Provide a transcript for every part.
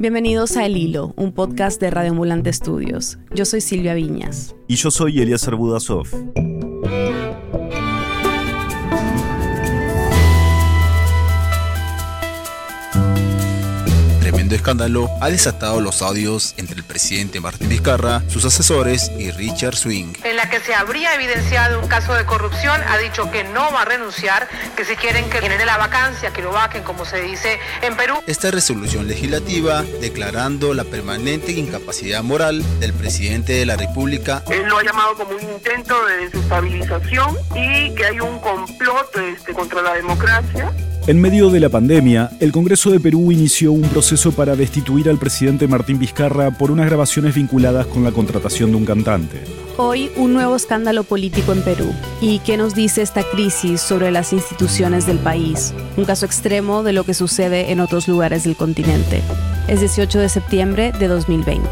Bienvenidos a El Hilo, un podcast de Radio Ambulante Estudios. Yo soy Silvia Viñas. Y yo soy Elías Budasov. Escándalo ha desatado los audios entre el presidente Martín Vizcarra, sus asesores y Richard Swing. En la que se habría evidenciado un caso de corrupción, ha dicho que no va a renunciar, que si quieren que genere la vacancia, que lo vaquen, como se dice en Perú. Esta resolución legislativa declarando la permanente incapacidad moral del presidente de la República. Él lo ha llamado como un intento de desestabilización y que hay un complot este, contra la democracia. En medio de la pandemia, el Congreso de Perú inició un proceso para destituir al presidente Martín Vizcarra por unas grabaciones vinculadas con la contratación de un cantante. Hoy, un nuevo escándalo político en Perú. ¿Y qué nos dice esta crisis sobre las instituciones del país? Un caso extremo de lo que sucede en otros lugares del continente. Es 18 de septiembre de 2020.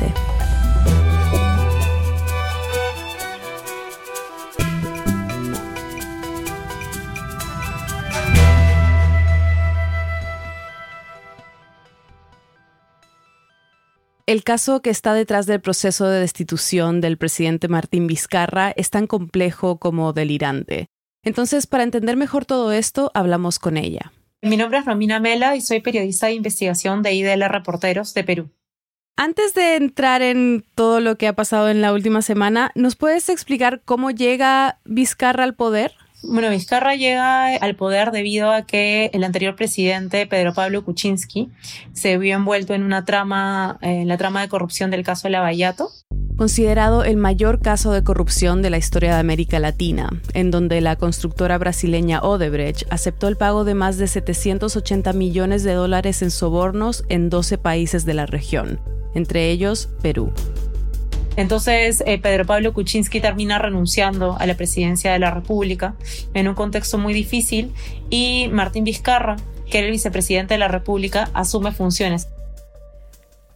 El caso que está detrás del proceso de destitución del presidente Martín Vizcarra es tan complejo como delirante. Entonces, para entender mejor todo esto, hablamos con ella. Mi nombre es Romina Mela y soy periodista de investigación de IDL Reporteros de Perú. Antes de entrar en todo lo que ha pasado en la última semana, ¿nos puedes explicar cómo llega Vizcarra al poder? Bueno, Vizcarra llega al poder debido a que el anterior presidente, Pedro Pablo Kuczynski, se vio envuelto en una trama, en la trama de corrupción del caso Lavallato. Considerado el mayor caso de corrupción de la historia de América Latina, en donde la constructora brasileña Odebrecht aceptó el pago de más de 780 millones de dólares en sobornos en 12 países de la región, entre ellos Perú. Entonces, eh, Pedro Pablo Kuczynski termina renunciando a la presidencia de la República en un contexto muy difícil y Martín Vizcarra, que era el vicepresidente de la República, asume funciones.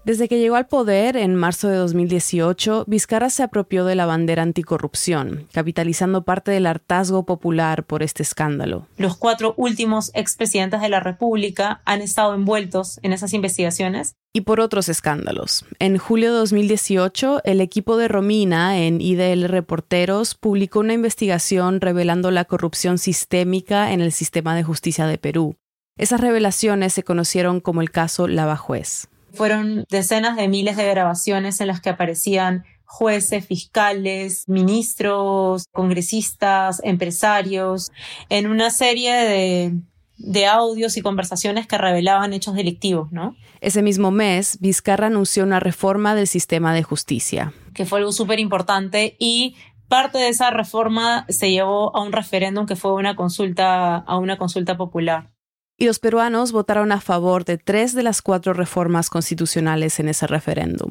Desde que llegó al poder en marzo de 2018, Vizcarra se apropió de la bandera anticorrupción, capitalizando parte del hartazgo popular por este escándalo. Los cuatro últimos expresidentes de la República han estado envueltos en esas investigaciones. Y por otros escándalos. En julio de 2018, el equipo de Romina en IDL Reporteros publicó una investigación revelando la corrupción sistémica en el sistema de justicia de Perú. Esas revelaciones se conocieron como el caso Lava Juez. Fueron decenas de miles de grabaciones en las que aparecían jueces, fiscales, ministros, congresistas, empresarios, en una serie de, de audios y conversaciones que revelaban hechos delictivos, ¿no? Ese mismo mes, Vizcarra anunció una reforma del sistema de justicia. Que fue algo súper importante y parte de esa reforma se llevó a un referéndum que fue una consulta, a una consulta popular y los peruanos votaron a favor de tres de las cuatro reformas constitucionales en ese referéndum.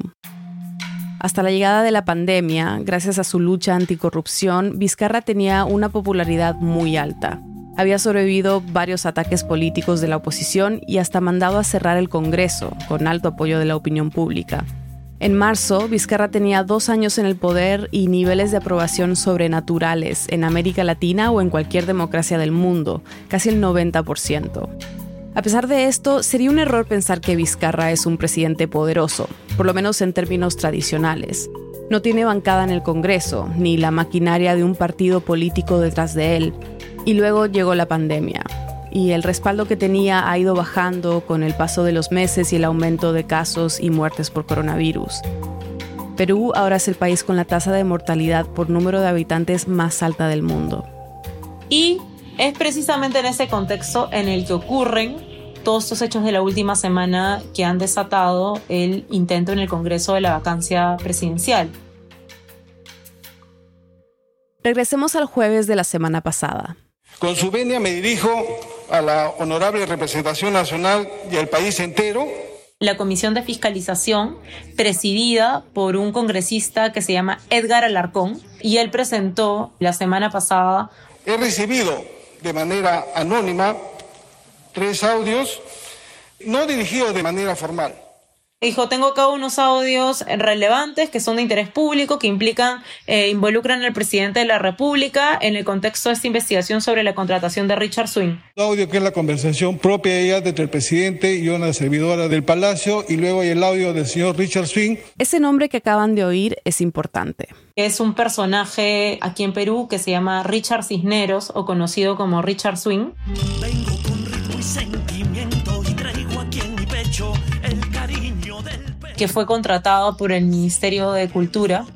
Hasta la llegada de la pandemia, gracias a su lucha anticorrupción, Vizcarra tenía una popularidad muy alta. Había sobrevivido varios ataques políticos de la oposición y hasta mandado a cerrar el Congreso, con alto apoyo de la opinión pública. En marzo, Vizcarra tenía dos años en el poder y niveles de aprobación sobrenaturales en América Latina o en cualquier democracia del mundo, casi el 90%. A pesar de esto, sería un error pensar que Vizcarra es un presidente poderoso, por lo menos en términos tradicionales. No tiene bancada en el Congreso, ni la maquinaria de un partido político detrás de él. Y luego llegó la pandemia, y el respaldo que tenía ha ido bajando con el paso de los meses y el aumento de casos y muertes por coronavirus. Perú ahora es el país con la tasa de mortalidad por número de habitantes más alta del mundo. Y es precisamente en ese contexto en el que ocurren todos estos hechos de la última semana que han desatado el intento en el Congreso de la vacancia presidencial. Regresemos al jueves de la semana pasada. Con su venia me dirijo a la honorable representación nacional y al país entero. La Comisión de Fiscalización, presidida por un congresista que se llama Edgar Alarcón, y él presentó la semana pasada. He recibido de manera anónima tres audios, no dirigidos de manera formal, Dijo, tengo acá unos audios relevantes que son de interés público, que implican, eh, involucran al presidente de la República en el contexto de esta investigación sobre la contratación de Richard Swing. El audio que es la conversación propia ella entre el presidente y una servidora del Palacio y luego hay el audio del señor Richard Swing. Ese nombre que acaban de oír es importante. Es un personaje aquí en Perú que se llama Richard Cisneros o conocido como Richard Swing. Vengo con que fue contratado por el Ministerio de Cultura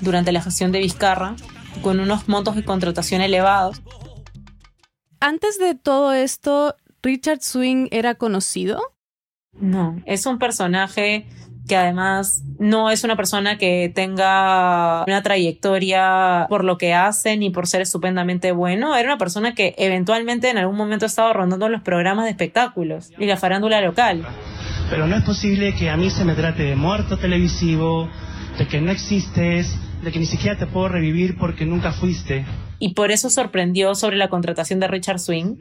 durante la gestión de Vizcarra con unos montos de contratación elevados. Antes de todo esto, ¿Richard Swing era conocido? No, es un personaje que además no es una persona que tenga una trayectoria por lo que hace ni por ser estupendamente bueno. Era una persona que eventualmente en algún momento estaba rondando los programas de espectáculos y la farándula local. Pero no es posible que a mí se me trate de muerto televisivo, de que no existes, de que ni siquiera te puedo revivir porque nunca fuiste. Y por eso sorprendió sobre la contratación de Richard Swing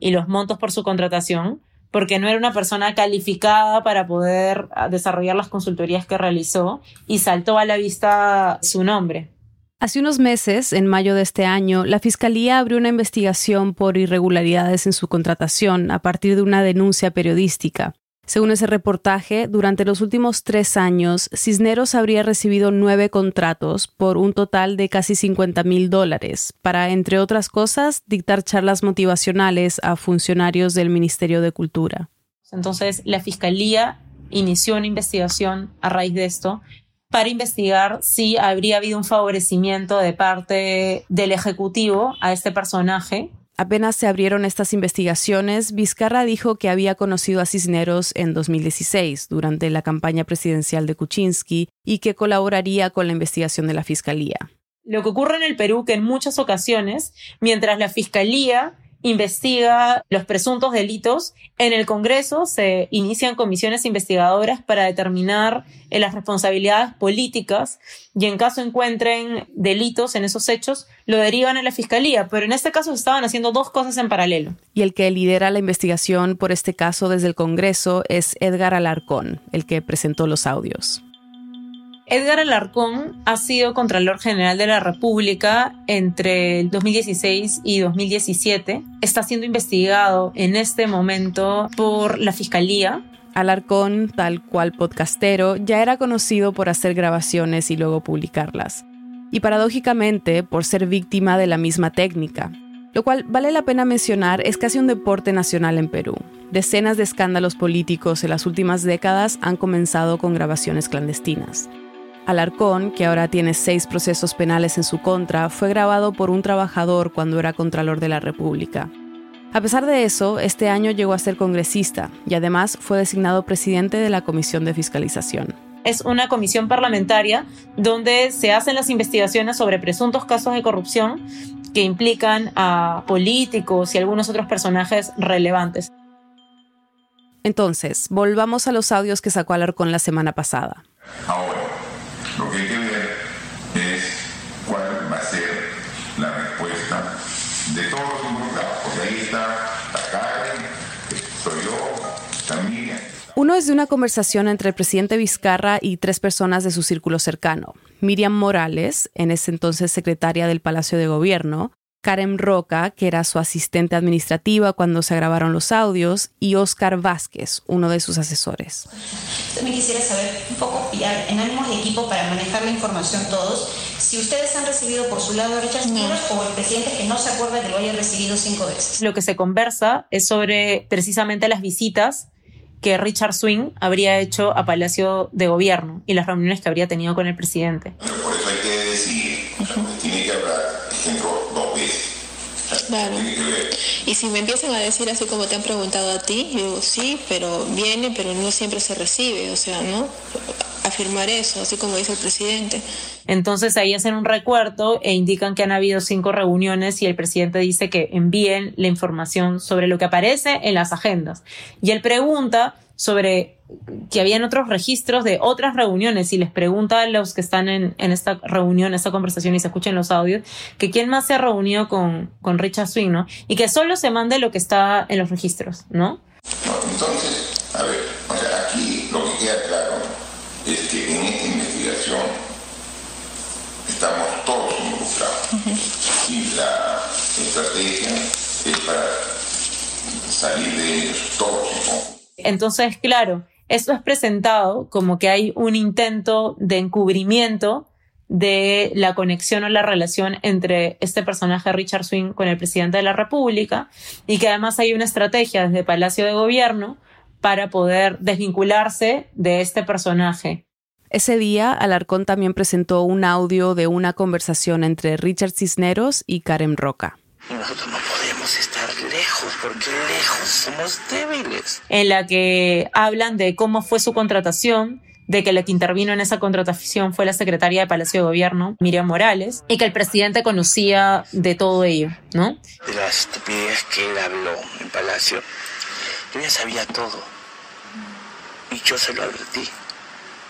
y los montos por su contratación, porque no era una persona calificada para poder desarrollar las consultorías que realizó y saltó a la vista su nombre. Hace unos meses, en mayo de este año, la Fiscalía abrió una investigación por irregularidades en su contratación a partir de una denuncia periodística. Según ese reportaje, durante los últimos tres años, Cisneros habría recibido nueve contratos por un total de casi 50 mil dólares para, entre otras cosas, dictar charlas motivacionales a funcionarios del Ministerio de Cultura. Entonces, la Fiscalía inició una investigación a raíz de esto para investigar si habría habido un favorecimiento de parte del Ejecutivo a este personaje Apenas se abrieron estas investigaciones, Vizcarra dijo que había conocido a Cisneros en 2016, durante la campaña presidencial de Kuczynski, y que colaboraría con la investigación de la Fiscalía. Lo que ocurre en el Perú que en muchas ocasiones, mientras la Fiscalía investiga los presuntos delitos. En el Congreso se inician comisiones investigadoras para determinar eh, las responsabilidades políticas y en caso encuentren delitos en esos hechos, lo derivan a la Fiscalía. Pero en este caso se estaban haciendo dos cosas en paralelo. Y el que lidera la investigación por este caso desde el Congreso es Edgar Alarcón, el que presentó los audios. Edgar Alarcón ha sido Contralor General de la República entre el 2016 y 2017. Está siendo investigado en este momento por la Fiscalía. Alarcón, tal cual podcastero, ya era conocido por hacer grabaciones y luego publicarlas. Y paradójicamente, por ser víctima de la misma técnica. Lo cual vale la pena mencionar es casi un deporte nacional en Perú. Decenas de escándalos políticos en las últimas décadas han comenzado con grabaciones clandestinas. Alarcón, que ahora tiene seis procesos penales en su contra, fue grabado por un trabajador cuando era Contralor de la República. A pesar de eso, este año llegó a ser congresista y además fue designado presidente de la Comisión de Fiscalización. Es una comisión parlamentaria donde se hacen las investigaciones sobre presuntos casos de corrupción que implican a políticos y algunos otros personajes relevantes. Entonces, volvamos a los audios que sacó Alarcón la semana pasada. Lo que hay que ver es cuál va a ser la respuesta de todos los involucrados, porque ahí está la Karen, soy yo, también. Uno es de una conversación entre el presidente Vizcarra y tres personas de su círculo cercano. Miriam Morales, en ese entonces secretaria del Palacio de Gobierno, Karen Roca, que era su asistente administrativa cuando se grabaron los audios, y Oscar Vázquez, uno de sus asesores. También quisiera saber un poco, en ánimos de equipo para manejar la información todos, si ustedes han recibido por su lado a Richard o el presidente que no se acuerda que lo haya recibido cinco veces. Lo que se conversa es sobre precisamente las visitas que Richard Swing habría hecho a Palacio de Gobierno y las reuniones que habría tenido con el presidente. Por eso hay que decir, tiene que hablar Claro. Y si me empiezan a decir así como te han preguntado a ti, yo digo, sí, pero viene, pero no siempre se recibe, o sea, ¿no? Afirmar eso, así como dice el presidente. Entonces ahí hacen un recuerdo e indican que han habido cinco reuniones y el presidente dice que envíen la información sobre lo que aparece en las agendas. Y él pregunta sobre que habían otros registros de otras reuniones y les pregunta a los que están en, esta reunión, esta conversación y se escuchen los audios, que quién más se ha reunido con, con Richard Swing, ¿no? Y que solo se mande lo que está en los registros, ¿no? entonces, estrategia es para salir de ellos todos. Entonces, claro, esto es presentado como que hay un intento de encubrimiento de la conexión o la relación entre este personaje Richard Swing con el presidente de la República y que además hay una estrategia desde Palacio de Gobierno para poder desvincularse de este personaje. Ese día, Alarcón también presentó un audio de una conversación entre Richard Cisneros y Karen Roca. Nosotros no podemos estar lejos, porque lejos somos débiles. En la que hablan de cómo fue su contratación, de que la que intervino en esa contratación fue la secretaria de Palacio de Gobierno, Miriam Morales, y que el presidente conocía de todo ello, ¿no? De la estupidez que él habló en Palacio. Yo ya sabía todo. Y yo se lo advertí.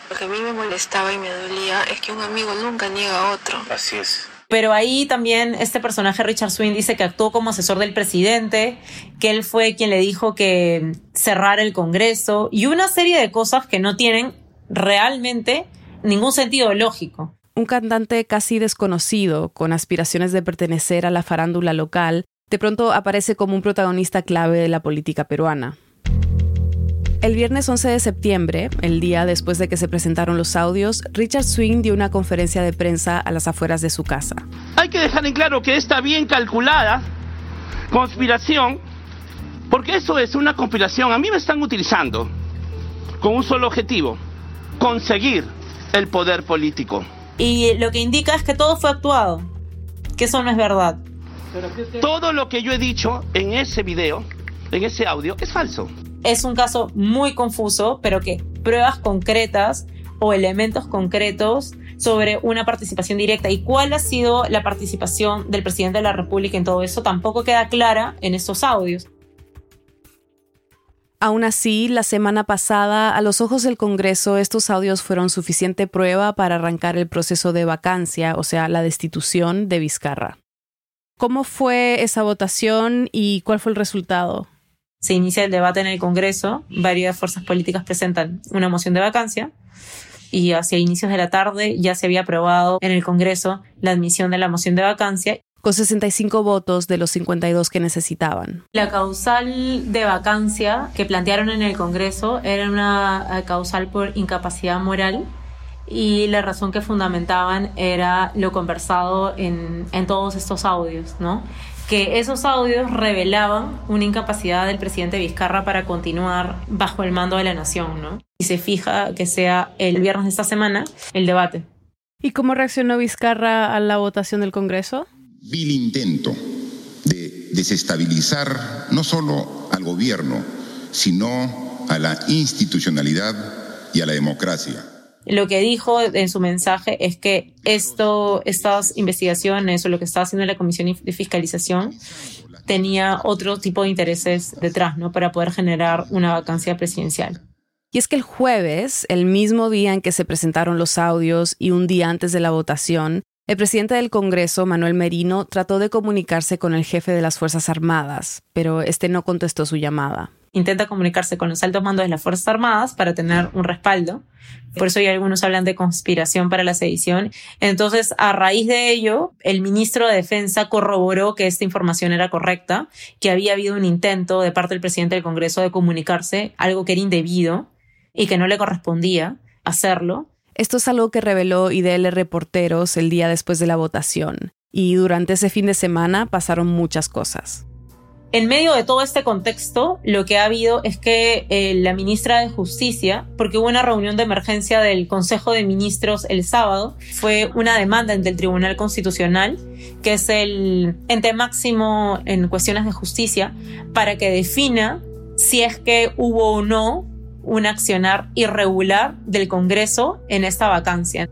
Lo que a mí me molestaba y me dolía es que un amigo nunca niega a otro. Así es. Pero ahí también este personaje Richard Swing dice que actuó como asesor del presidente, que él fue quien le dijo que cerrara el Congreso y una serie de cosas que no tienen realmente ningún sentido lógico. Un cantante casi desconocido, con aspiraciones de pertenecer a la farándula local, de pronto aparece como un protagonista clave de la política peruana. El viernes 11 de septiembre, el día después de que se presentaron los audios, Richard Swing dio una conferencia de prensa a las afueras de su casa. Hay que dejar en claro que esta bien calculada conspiración, porque eso es una conspiración, a mí me están utilizando con un solo objetivo, conseguir el poder político. Y lo que indica es que todo fue actuado, que eso no es verdad. Todo lo que yo he dicho en ese video, en ese audio, es falso es un caso muy confuso, pero que pruebas concretas o elementos concretos sobre una participación directa y cuál ha sido la participación del presidente de la República en todo eso tampoco queda clara en estos audios. Aún así, la semana pasada, a los ojos del Congreso, estos audios fueron suficiente prueba para arrancar el proceso de vacancia, o sea, la destitución de Vizcarra. ¿Cómo fue esa votación y cuál fue el resultado? Se inicia el debate en el Congreso, varias fuerzas políticas presentan una moción de vacancia y hacia inicios de la tarde ya se había aprobado en el Congreso la admisión de la moción de vacancia. Con 65 votos de los 52 que necesitaban. La causal de vacancia que plantearon en el Congreso era una eh, causal por incapacidad moral y la razón que fundamentaban era lo conversado en, en todos estos audios, ¿no? Que esos audios revelaban una incapacidad del presidente Vizcarra para continuar bajo el mando de la nación, ¿no? Y se fija que sea el viernes de esta semana el debate. ¿Y cómo reaccionó Vizcarra a la votación del Congreso? Vil intento de desestabilizar no solo al gobierno, sino a la institucionalidad y a la democracia. Lo que dijo en su mensaje es que esto, estas investigaciones o lo que estaba haciendo la Comisión de Fiscalización tenía otro tipo de intereses detrás, ¿no? Para poder generar una vacancia presidencial. Y es que el jueves, el mismo día en que se presentaron los audios y un día antes de la votación, el presidente del Congreso, Manuel Merino, trató de comunicarse con el jefe de las Fuerzas Armadas, pero este no contestó su llamada intenta comunicarse con los altos mandos de las Fuerzas Armadas para tener un respaldo. Por eso hay algunos hablan de conspiración para la sedición. Entonces, a raíz de ello, el ministro de Defensa corroboró que esta información era correcta, que había habido un intento de parte del presidente del Congreso de comunicarse, algo que era indebido y que no le correspondía hacerlo. Esto es algo que reveló IDL Reporteros el día después de la votación. Y durante ese fin de semana pasaron muchas cosas. En medio de todo este contexto, lo que ha habido es que eh, la ministra de Justicia, porque hubo una reunión de emergencia del Consejo de Ministros el sábado, fue una demanda ante el Tribunal Constitucional, que es el ente máximo en cuestiones de justicia, para que defina si es que hubo o no un accionar irregular del Congreso en esta vacancia.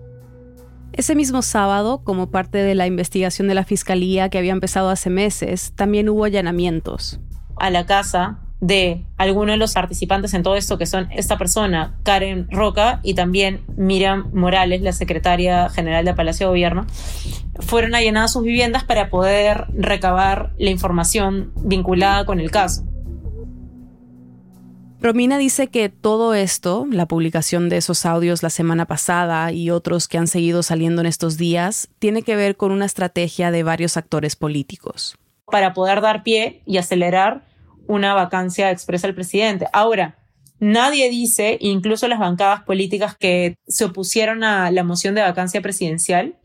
Ese mismo sábado, como parte de la investigación de la Fiscalía que había empezado hace meses, también hubo allanamientos. A la casa de algunos de los participantes en todo esto, que son esta persona, Karen Roca, y también Miriam Morales, la secretaria general de Palacio de Gobierno, fueron allanadas sus viviendas para poder recabar la información vinculada con el caso. Romina dice que todo esto, la publicación de esos audios la semana pasada y otros que han seguido saliendo en estos días, tiene que ver con una estrategia de varios actores políticos. para poder dar pie y acelerar una vacancia expresa al presidente. Ahora, nadie dice, incluso las bancadas políticas que se opusieron a la moción de vacancia presidencial,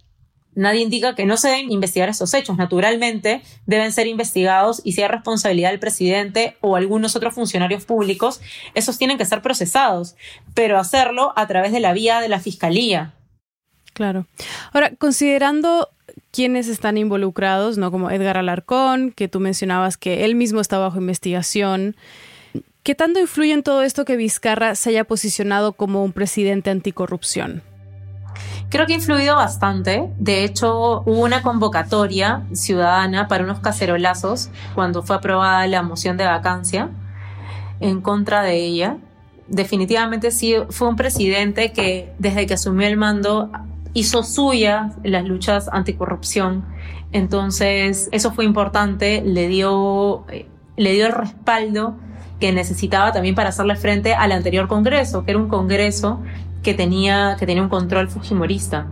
nadie indica que no se deben investigar esos hechos. Naturalmente, deben ser investigados y si hay responsabilidad del presidente o algunos otros funcionarios públicos, esos tienen que ser procesados, pero hacerlo a través de la vía de la fiscalía. Claro. Ahora, considerando quiénes están involucrados, ¿no? Como Edgar Alarcón, que tú mencionabas que él mismo está bajo investigación. ¿Qué tanto influye en todo esto que Vizcarra se haya posicionado como un presidente anticorrupción? Creo que ha influido bastante. De hecho, hubo una convocatoria ciudadana para unos cacerolazos cuando fue aprobada la moción de vacancia en contra de ella. Definitivamente sí, fue un presidente que desde que asumió el mando hizo suya las luchas anticorrupción. Entonces, eso fue importante, le dio, eh, le dio el respaldo que necesitaba también para hacerle frente al anterior Congreso, que era un Congreso que tenía, que tenía un control fujimorista.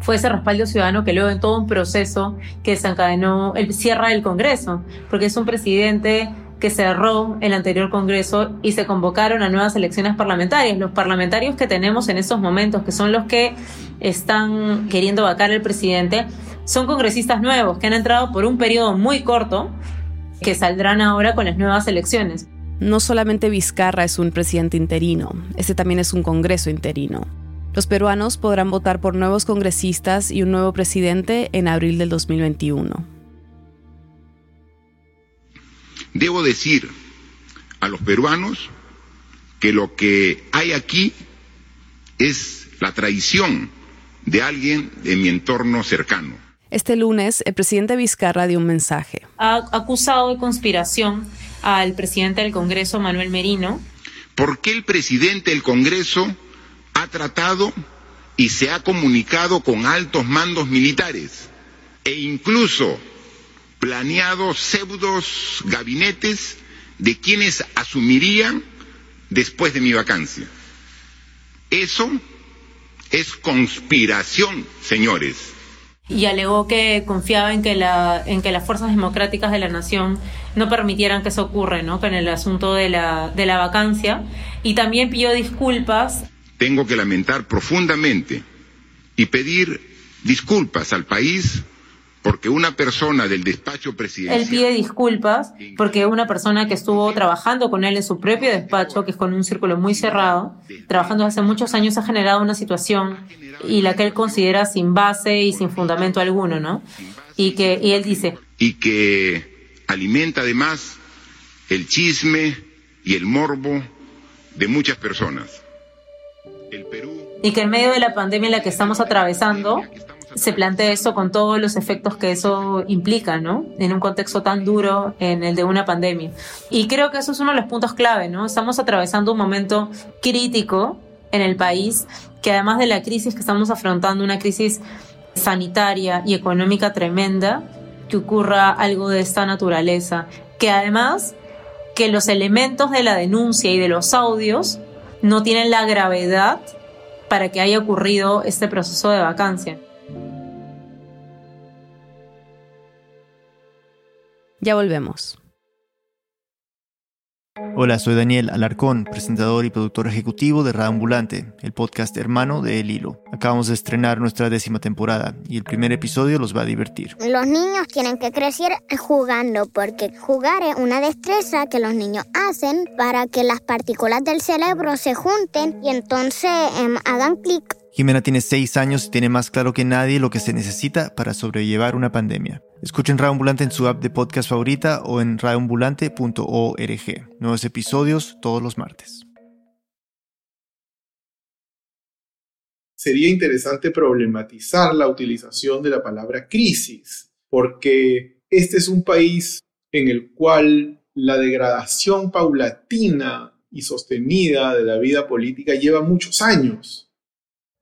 Fue ese respaldo ciudadano que luego en todo un proceso que desencadenó el cierre del Congreso, porque es un presidente que cerró el anterior Congreso y se convocaron a nuevas elecciones parlamentarias. Los parlamentarios que tenemos en estos momentos, que son los que están queriendo vacar al presidente, son congresistas nuevos que han entrado por un periodo muy corto que saldrán ahora con las nuevas elecciones. No solamente Vizcarra es un presidente interino, este también es un Congreso interino. Los peruanos podrán votar por nuevos congresistas y un nuevo presidente en abril del 2021. Debo decir a los peruanos que lo que hay aquí es la traición de alguien de mi entorno cercano. Este lunes, el presidente Vizcarra dio un mensaje. Ha acusado de conspiración al presidente del Congreso, Manuel Merino. ¿Por qué el presidente del Congreso ha tratado y se ha comunicado con altos mandos militares e incluso planeado pseudos gabinetes de quienes asumirían después de mi vacancia. Eso es conspiración, señores. Y alegó que confiaba en que, la, en que las fuerzas democráticas de la nación no permitieran que eso ocurra, ¿no? Con el asunto de la, de la vacancia. Y también pidió disculpas. Tengo que lamentar profundamente y pedir disculpas al país porque una persona del despacho presidencial... Él pide disculpas porque una persona que estuvo trabajando con él en su propio despacho, que es con un círculo muy cerrado, trabajando hace muchos años, ha generado una situación y la que él considera sin base y sin fundamento alguno, ¿no? Y que y él dice... Y que alimenta además el chisme y el morbo de muchas personas. El Perú... Y que en medio de la pandemia en la que estamos atravesando, se plantea eso con todos los efectos que eso implica, ¿no? En un contexto tan duro en el de una pandemia. Y creo que eso es uno de los puntos clave, ¿no? Estamos atravesando un momento crítico en el país, que además de la crisis que estamos afrontando, una crisis sanitaria y económica tremenda, que ocurra algo de esta naturaleza, que además que los elementos de la denuncia y de los audios no tienen la gravedad para que haya ocurrido este proceso de vacancia. Ya volvemos. Hola, soy Daniel Alarcón, presentador y productor ejecutivo de Radio Ambulante, el podcast hermano de El Hilo. Acabamos de estrenar nuestra décima temporada y el primer episodio los va a divertir. Los niños tienen que crecer jugando porque jugar es una destreza que los niños hacen para que las partículas del cerebro se junten y entonces em, hagan clic Jimena tiene seis años y tiene más claro que nadie lo que se necesita para sobrellevar una pandemia. Escuchen Radio Ambulante en su app de podcast favorita o en radioambulante.org. Nuevos episodios todos los martes. Sería interesante problematizar la utilización de la palabra crisis, porque este es un país en el cual la degradación paulatina y sostenida de la vida política lleva muchos años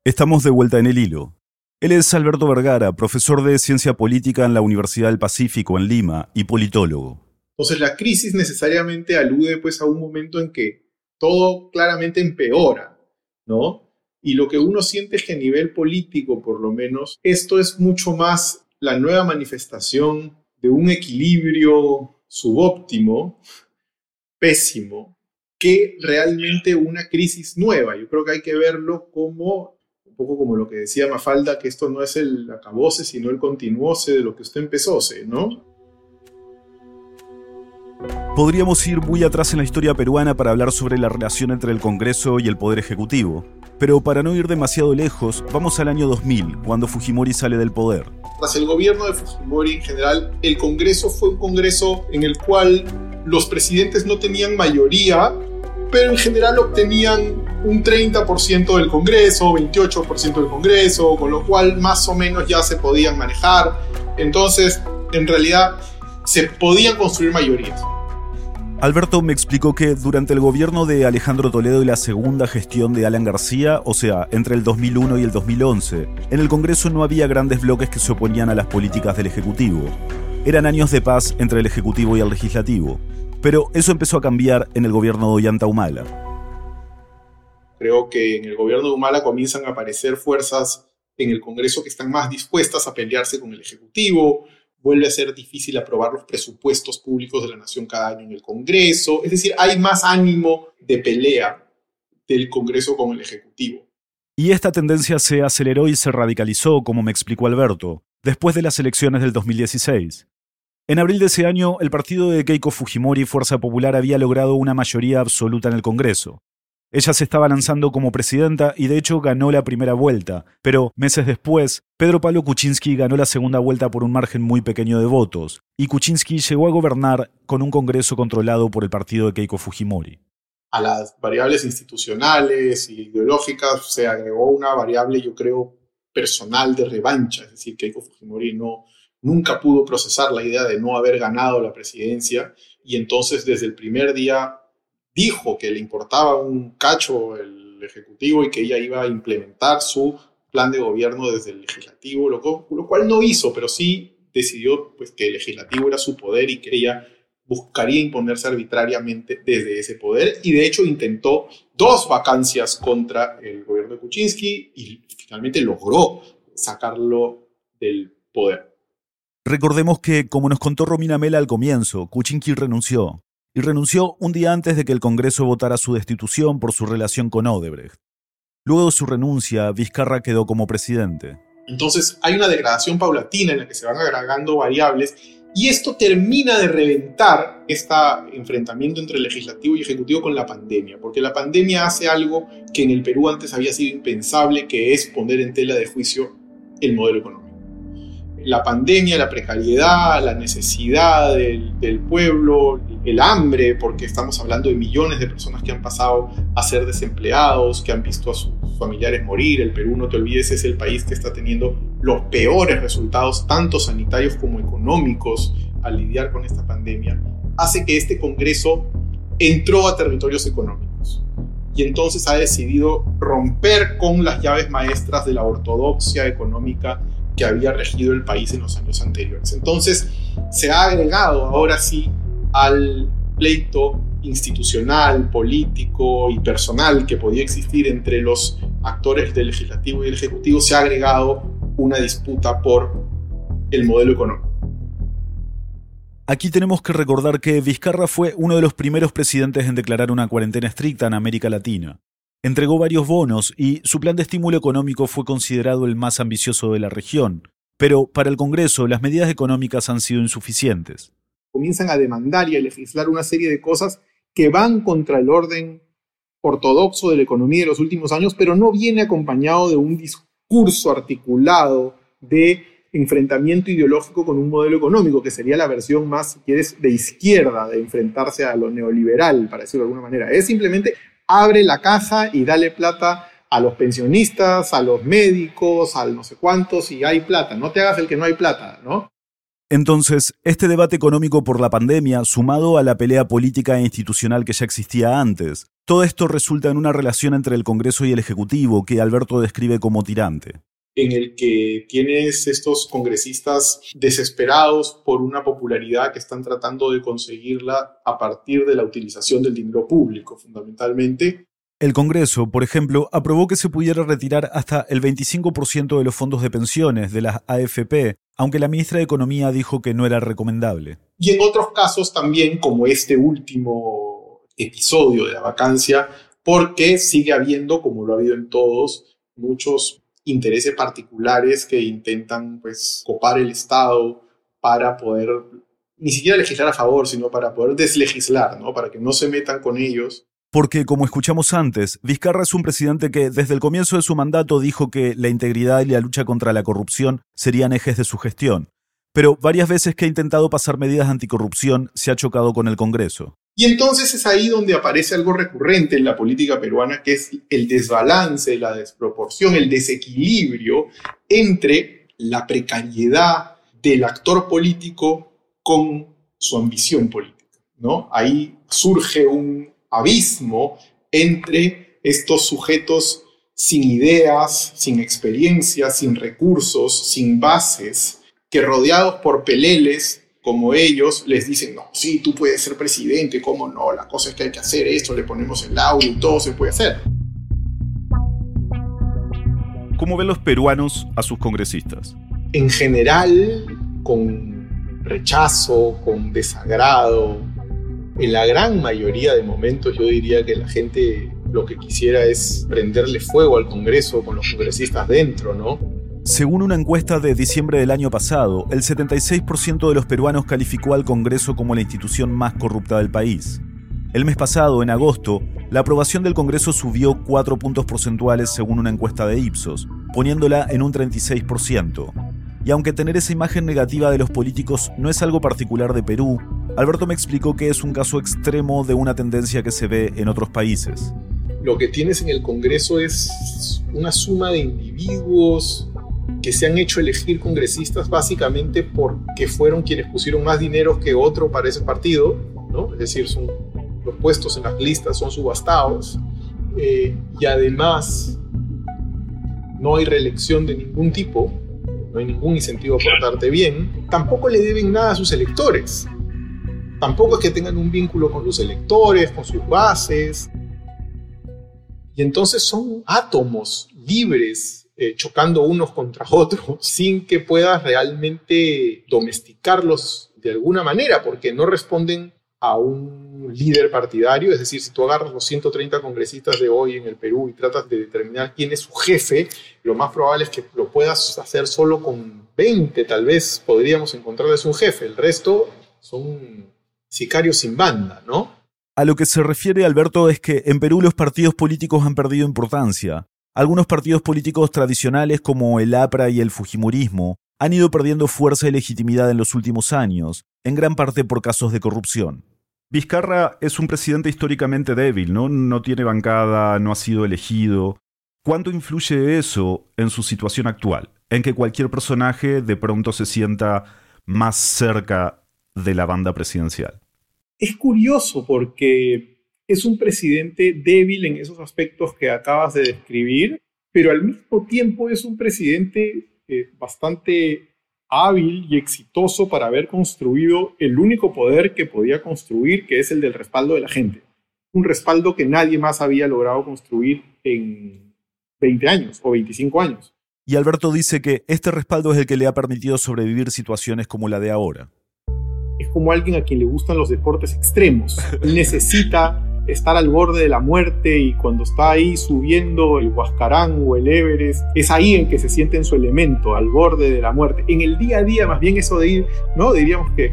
Estamos de vuelta en el hilo. Él es Alberto Vergara, profesor de Ciencia Política en la Universidad del Pacífico en Lima y politólogo. Entonces la crisis necesariamente alude pues a un momento en que todo claramente empeora, ¿no? Y lo que uno siente es que a nivel político, por lo menos, esto es mucho más la nueva manifestación de un equilibrio subóptimo, pésimo, que realmente una crisis nueva. Yo creo que hay que verlo como, poco como lo que decía Mafalda, que esto no es el acabose, sino el continuose de lo que usted empezó, ¿no? Podríamos ir muy atrás en la historia peruana para hablar sobre la relación entre el Congreso y el Poder Ejecutivo. Pero para no ir demasiado lejos, vamos al año 2000, cuando Fujimori sale del poder. Tras el gobierno de Fujimori en general, el Congreso fue un Congreso en el cual los presidentes no tenían mayoría, pero en general obtenían un 30% del Congreso, 28% del Congreso, con lo cual más o menos ya se podían manejar. Entonces, en realidad, se podían construir mayorías. Alberto me explicó que durante el gobierno de Alejandro Toledo y la segunda gestión de Alan García, o sea, entre el 2001 y el 2011, en el Congreso no había grandes bloques que se oponían a las políticas del Ejecutivo. Eran años de paz entre el Ejecutivo y el Legislativo. Pero eso empezó a cambiar en el gobierno de Ollanta Humala. Creo que en el gobierno de Humala comienzan a aparecer fuerzas en el Congreso que están más dispuestas a pelearse con el Ejecutivo, vuelve a ser difícil aprobar los presupuestos públicos de la nación cada año en el Congreso. Es decir, hay más ánimo de pelea del Congreso con el Ejecutivo. Y esta tendencia se aceleró y se radicalizó, como me explicó Alberto, después de las elecciones del 2016. En abril de ese año, el partido de Keiko Fujimori Fuerza Popular había logrado una mayoría absoluta en el Congreso. Ella se estaba lanzando como presidenta y de hecho ganó la primera vuelta, pero meses después, Pedro Pablo Kuczynski ganó la segunda vuelta por un margen muy pequeño de votos, y Kuczynski llegó a gobernar con un Congreso controlado por el partido de Keiko Fujimori. A las variables institucionales y ideológicas se agregó una variable, yo creo, personal de revancha, es decir, Keiko Fujimori no, nunca pudo procesar la idea de no haber ganado la presidencia y entonces desde el primer día dijo que le importaba un cacho el Ejecutivo y que ella iba a implementar su plan de gobierno desde el Legislativo, lo, cual no hizo, pero sí decidió pues, que el Legislativo era su poder y que ella buscaría imponerse arbitrariamente desde ese poder y de hecho intentó dos vacancias contra el gobierno de Kuczynski y finalmente logró sacarlo del poder. Recordemos que, como nos contó Romina Mela al comienzo, Kuczynski renunció y renunció un día antes de que el Congreso votara su destitución por su relación con Odebrecht. Luego de su renuncia, Vizcarra quedó como presidente. Entonces hay una degradación paulatina en la que se van agregando variables y esto termina de reventar este enfrentamiento entre legislativo y ejecutivo con la pandemia, porque la pandemia hace algo que en el Perú antes había sido impensable, que es poner en tela de juicio el modelo económico la pandemia, la precariedad, la necesidad del, pueblo, el hambre, porque estamos hablando de millones de personas que han pasado a ser desempleados, que han visto a sus familiares morir. El Perú, no te olvides, es el país que está teniendo los peores resultados, tanto sanitarios como económicos, al lidiar con esta pandemia, hace que este Congreso entró a territorios económicos y entonces ha decidido romper con las llaves maestras de la ortodoxia económica que había regido el país en los años anteriores. Entonces, se ha agregado ahora sí al pleito institucional, político y personal que podía existir entre los actores del legislativo y el ejecutivo, se ha agregado una disputa por el modelo económico. Aquí tenemos que recordar que Vizcarra fue uno de los primeros presidentes en declarar una cuarentena estricta en América Latina. Entregó varios bonos y su plan de estímulo económico fue considerado el más ambicioso de la región. Pero para el Congreso las medidas económicas han sido insuficientes. Comienzan a demandar y a legislar una serie de cosas que van contra el orden ortodoxo de la economía de los últimos años, pero no viene acompañado de un discurso articulado de enfrentamiento ideológico con un modelo económico, que sería la versión más, si quieres, de izquierda, de enfrentarse a lo neoliberal, para decirlo de alguna manera. Es simplemente abre la caja y dale plata a los pensionistas, a los médicos, al no sé cuántos, y hay plata. No te hagas el que no hay plata, ¿no? Entonces, este debate económico por la pandemia, sumado a la pelea política e institucional que ya existía antes, todo esto resulta en una relación entre el Congreso y el Ejecutivo que Alberto describe como tirante en el que tienes estos congresistas desesperados por una popularidad que están tratando de conseguirla a partir de la utilización del dinero público, fundamentalmente. El Congreso, por ejemplo, aprobó que se pudiera retirar hasta el 25% de los fondos de pensiones de las AFP aunque la ministra de Economía dijo que no era recomendable. Y en otros casos también, como este último episodio de la vacancia, porque sigue habiendo, como lo ha habido en todos, muchos intereses particulares que intentan pues copar el Estado para poder ni siquiera legislar a favor, sino para poder deslegislar, ¿no? Para que no se metan con ellos porque, como escuchamos antes, Vizcarra es un presidente que desde el comienzo de su mandato dijo que la integridad y la lucha contra la corrupción serían ejes de su gestión. Pero varias veces que ha intentado pasar medidas anticorrupción se ha chocado con el Congreso. Y entonces es ahí donde aparece algo recurrente en la política peruana, que es el desbalance, la desproporción, el desequilibrio entre la precariedad del actor político con su ambición política. ¿no? Ahí surge un abismo entre estos sujetos sin ideas, sin experiencia, sin recursos, sin bases, que rodeados por peleles como ellos les dicen, no, sí, tú puedes ser presidente, ¿cómo no? La cosa es que hay que hacer esto, le ponemos el audio y todo se puede hacer. ¿Cómo ven los peruanos a sus congresistas? En general, con rechazo, con desagrado, en la gran mayoría de momentos yo diría que la gente lo que quisiera es prenderle fuego al Congreso con los congresistas dentro, ¿no? Según una encuesta de diciembre del año pasado, el 76% de los peruanos calificó al Congreso como la institución más corrupta del país. El mes pasado, en agosto, la aprobación del Congreso subió 4 puntos porcentuales según una encuesta de Ipsos, poniéndola en un 36%. Y aunque tener esa imagen negativa de los políticos no es algo particular de Perú, Alberto me explicó que es un caso extremo de una tendencia que se ve en otros países. Lo que tienes en el Congreso es una suma de individuos que se han hecho elegir congresistas básicamente porque fueron quienes pusieron más dinero que otro para ese partido, ¿no? Es decir, son, los puestos en las listas son subastados eh, y además no hay reelección de ningún tipo, no hay ningún incentivo a portarte bien, tampoco le deben nada a sus electores. Tampoco es que tengan un vínculo con los electores, con sus bases. Y entonces son átomos libres eh, chocando unos contra otros sin que puedas realmente domesticarlos de alguna manera, porque no responden a un líder partidario, es decir, si tú agarras los 130 congresistas de hoy en el Perú y tratas de determinar quién es su jefe, lo más probable es que lo puedas hacer solo con 20, tal vez podríamos encontrarles un jefe, el resto son sicarios sin banda, ¿no? A lo que se refiere Alberto es que en Perú los partidos políticos han perdido importancia. Algunos partidos políticos tradicionales como el APRA y el Fujimorismo han ido perdiendo fuerza y legitimidad en los últimos años, en gran parte por casos de corrupción. Vizcarra es un presidente históricamente débil, ¿no? No tiene bancada, no ha sido elegido. ¿Cuánto influye eso en su situación actual? En que cualquier personaje de pronto se sienta más cerca de la banda presidencial. Es curioso porque es un presidente débil en esos aspectos que acabas de describir, pero al mismo tiempo es un presidente eh, bastante hábil y exitoso para haber construido el único poder que podía construir, que es el del respaldo de la gente. Un respaldo que nadie más había logrado construir en 20 años o 25 años. Y Alberto dice que este respaldo es el que le ha permitido sobrevivir situaciones como la de ahora es como alguien a quien le gustan los deportes extremos. necesita estar al borde de la muerte y cuando está ahí subiendo el Huascarán o el Everest, es ahí en que se siente en su elemento, al borde de la muerte. En el día a día, más bien eso de ir, ¿no? Diríamos que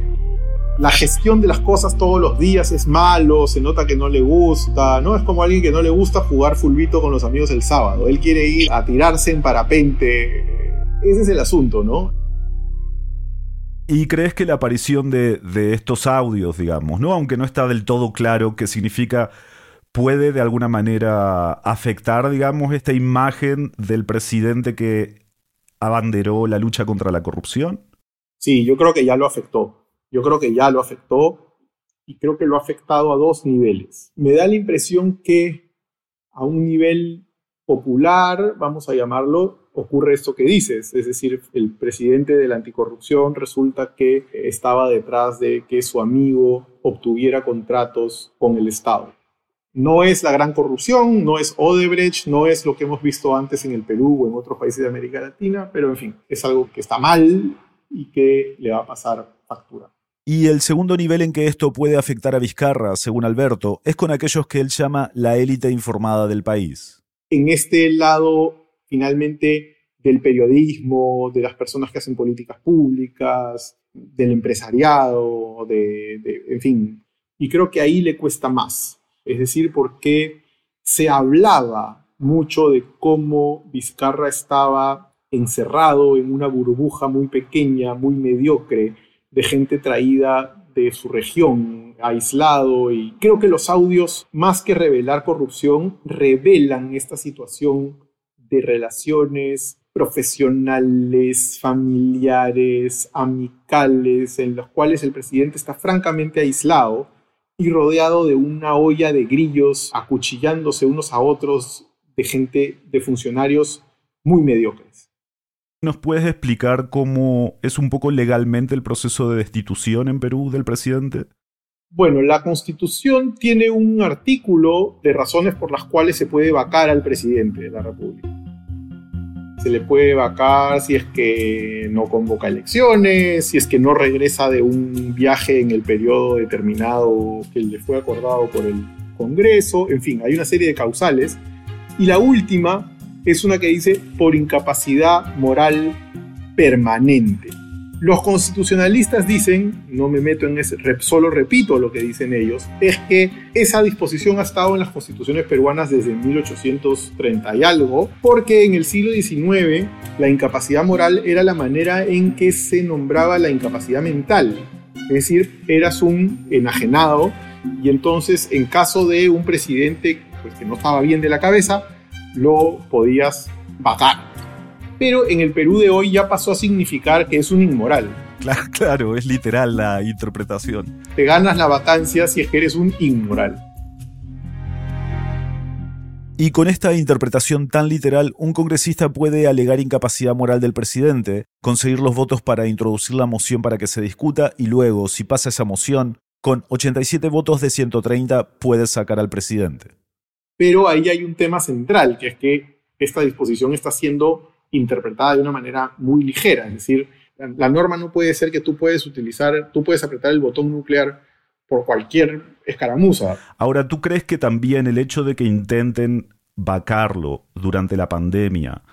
la gestión de las cosas todos los días es malo, se nota que no le gusta, ¿no? Es como alguien que no le gusta jugar fulbito con los amigos el sábado. Él quiere ir a tirarse en parapente. Ese es el asunto, ¿no? ¿Y crees que la aparición de, estos audios, digamos, ¿no? aunque no está del todo claro qué significa, puede de alguna manera afectar, digamos, esta imagen del presidente que abanderó la lucha contra la corrupción? Sí, yo creo que ya lo afectó. Yo creo que ya lo afectó y creo que lo ha afectado a dos niveles. Me da la impresión que a un nivel popular, vamos a llamarlo, ocurre esto que dices, es decir, el presidente de la anticorrupción resulta que estaba detrás de que su amigo obtuviera contratos con el Estado. No es la gran corrupción, no es Odebrecht, no es lo que hemos visto antes en el Perú o en otros países de América Latina, pero en fin, es algo que está mal y que le va a pasar factura. Y el segundo nivel en que esto puede afectar a Vizcarra, según Alberto, es con aquellos que él llama la élite informada del país. En este lado, finalmente, del periodismo, de las personas que hacen políticas públicas, del empresariado, de, en fin. Y creo que ahí le cuesta más. Es decir, porque se hablaba mucho de cómo Vizcarra estaba encerrado en una burbuja muy pequeña, muy mediocre, de gente traída de su región, aislado, y creo que los audios, más que revelar corrupción, revelan esta situación de relaciones profesionales, familiares, amicales, en los cuales el presidente está francamente aislado y rodeado de una olla de grillos acuchillándose unos a otros de gente, de funcionarios muy mediocres. ¿Nos puedes explicar cómo es un poco legalmente el proceso de destitución en Perú del presidente? Bueno, la constitución tiene un artículo de razones por las cuales se puede vacar al presidente de la República. Se le puede vacar si es que no convoca elecciones, si es que no regresa de un viaje en el periodo determinado que le fue acordado por el Congreso, en fin, hay una serie de causales. Y la última es una que dice por incapacidad moral permanente. Los constitucionalistas dicen, no me meto en ese, solo repito lo que dicen ellos, es que esa disposición ha estado en las constituciones peruanas desde 1830 y algo, porque en el siglo XIX la incapacidad moral era la manera en que se nombraba la incapacidad mental. Es decir, eras un enajenado y entonces en caso de un presidente pues, que no estaba bien de la cabeza, lo podías vacar. Pero en el Perú de hoy ya pasó a significar que es un inmoral. Claro, claro, es literal la interpretación. Te ganas la vacancia si es que eres un inmoral. Y con esta interpretación tan literal, un congresista puede alegar incapacidad moral del presidente, conseguir los votos para introducir la moción para que se discuta y luego, si pasa esa moción, con 87 votos de 130 puede sacar al presidente. Pero ahí hay un tema central, que es que esta disposición está siendo interpretada de una manera muy ligera. Es decir, la, norma no puede ser que tú puedes utilizar, tú puedes apretar el botón nuclear por cualquier escaramuza. Ahora, ¿tú crees que también el hecho de que intenten vacarlo durante la pandemia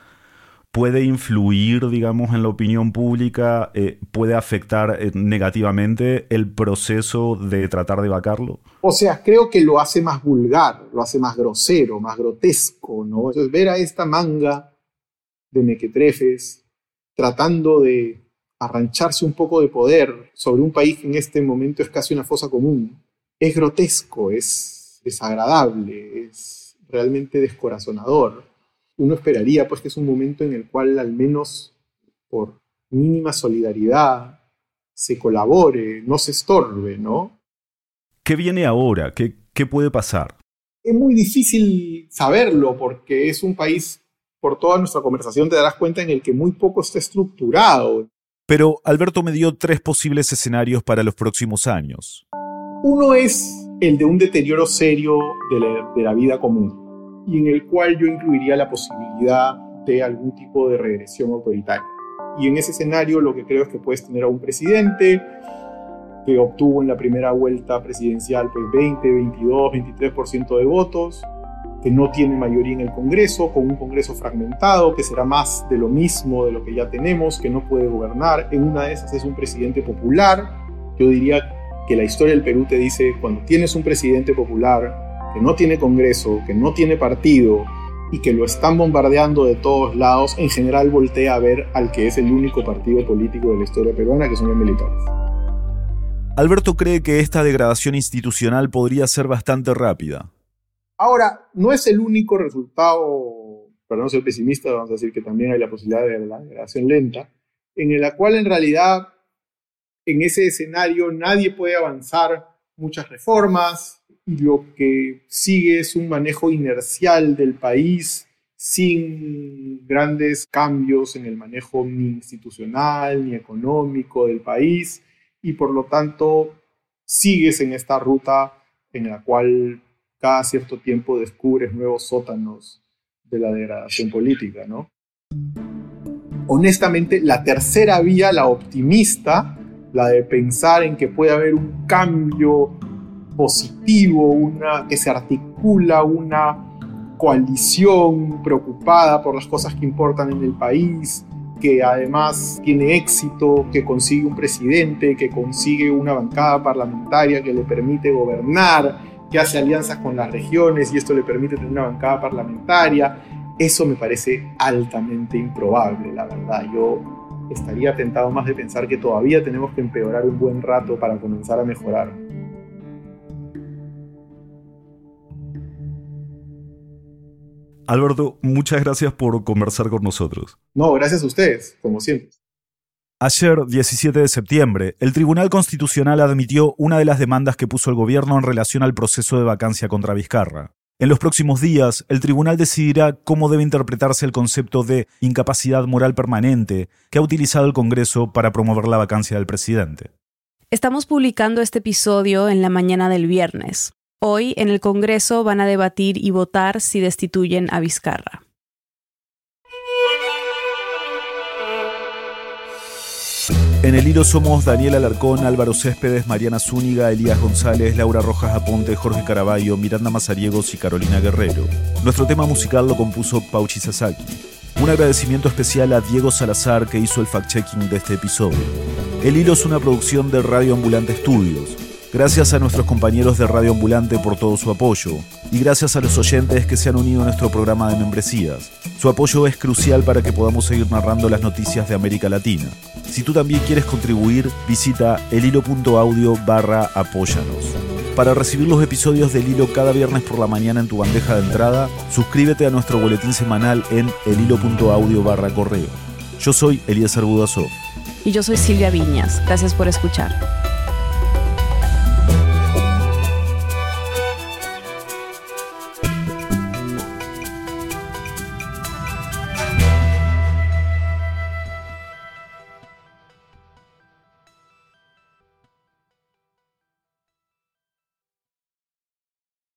puede influir, digamos, en la opinión pública, eh, puede afectar eh, negativamente el proceso de tratar de vacarlo? O sea, creo que lo hace más vulgar, lo hace más grosero, más grotesco, ¿no? Entonces, ver a esta manga de mequetrefes tratando de arrancharse un poco de poder sobre un país que en este momento es casi una fosa común, es grotesco, es desagradable, es realmente descorazonador uno esperaría pues que es un momento en el cual al menos por mínima solidaridad se colabore, no se estorbe, ¿no? ¿Qué viene ahora? ¿Qué, qué puede pasar? Es muy difícil saberlo porque es un país, por toda nuestra conversación te darás cuenta en el que muy poco está estructurado. Pero Alberto me dio tres posibles escenarios para los próximos años. Uno es el de un deterioro serio de la, de la vida común y en el cual yo incluiría la posibilidad de algún tipo de regresión autoritaria. Y en ese escenario lo que creo es que puedes tener a un presidente que obtuvo en la primera vuelta presidencial pues 20, 22, 23% de votos, que no tiene mayoría en el Congreso, con un Congreso fragmentado, que será más de lo mismo de lo que ya tenemos, que no puede gobernar. En una de esas es un presidente popular. Yo diría que la historia del Perú te dice, cuando tienes un presidente popular, que no tiene Congreso, que no tiene partido y que lo están bombardeando de todos lados, en general voltea a ver al que es el único partido político de la historia peruana, que son los militares. Alberto cree que esta degradación institucional podría ser bastante rápida. Ahora, no es el único resultado, para no ser pesimista, vamos a decir que también hay la posibilidad de la degradación lenta, en la cual en realidad en ese escenario nadie puede avanzar muchas reformas, y lo que sigue es un manejo inercial del país sin grandes cambios en el manejo ni institucional ni económico del país y por lo tanto sigues en esta ruta en la cual cada cierto tiempo descubres nuevos sótanos de la degradación política, ¿no? honestamente, la tercera vía, la optimista, la de pensar en que puede haber un cambio positivo, una que se articula una coalición preocupada por las cosas que importan en el país, que además tiene éxito, que consigue un presidente, que consigue una bancada parlamentaria que le permite gobernar, que hace alianzas con las regiones y esto le permite tener una bancada parlamentaria. Eso me parece altamente improbable, la verdad. Yo estaría tentado más de pensar que todavía tenemos que empeorar un buen rato para comenzar a mejorar. Alberto, muchas gracias por conversar con nosotros. No, gracias a ustedes, como siempre. Ayer, 17 de septiembre, el Tribunal Constitucional admitió una de las demandas que puso el gobierno en relación al proceso de vacancia contra Vizcarra. En los próximos días, el tribunal decidirá cómo debe interpretarse el concepto de incapacidad moral permanente que ha utilizado el Congreso para promover la vacancia del presidente. Estamos publicando este episodio en la mañana del viernes. Hoy en el Congreso van a debatir y votar si destituyen a Vizcarra. En el hilo somos Daniel Alarcón, Álvaro Céspedes, Mariana Zúñiga, Elías González, Laura Rojas Aponte, Jorge Caraballo, Miranda Mazariegos y Carolina Guerrero. Nuestro tema musical lo compuso Pauchi Sasaki. Un agradecimiento especial a Diego Salazar que hizo el fact-checking de este episodio. El hilo es una producción de Radio Ambulante Estudios. Gracias a nuestros compañeros de Radio Ambulante por todo su apoyo y gracias a los oyentes que se han unido a nuestro programa de membresías. Su apoyo es crucial para que podamos seguir narrando las noticias de América Latina. Si tú también quieres contribuir, visita elhilo.audio barra apóyanos. Para recibir los episodios del Hilo cada viernes por la mañana en tu bandeja de entrada, suscríbete a nuestro boletín semanal en elhilo.audio barra correo. Yo soy Elías Arbudazov. Y yo soy Silvia Viñas. Gracias por escuchar.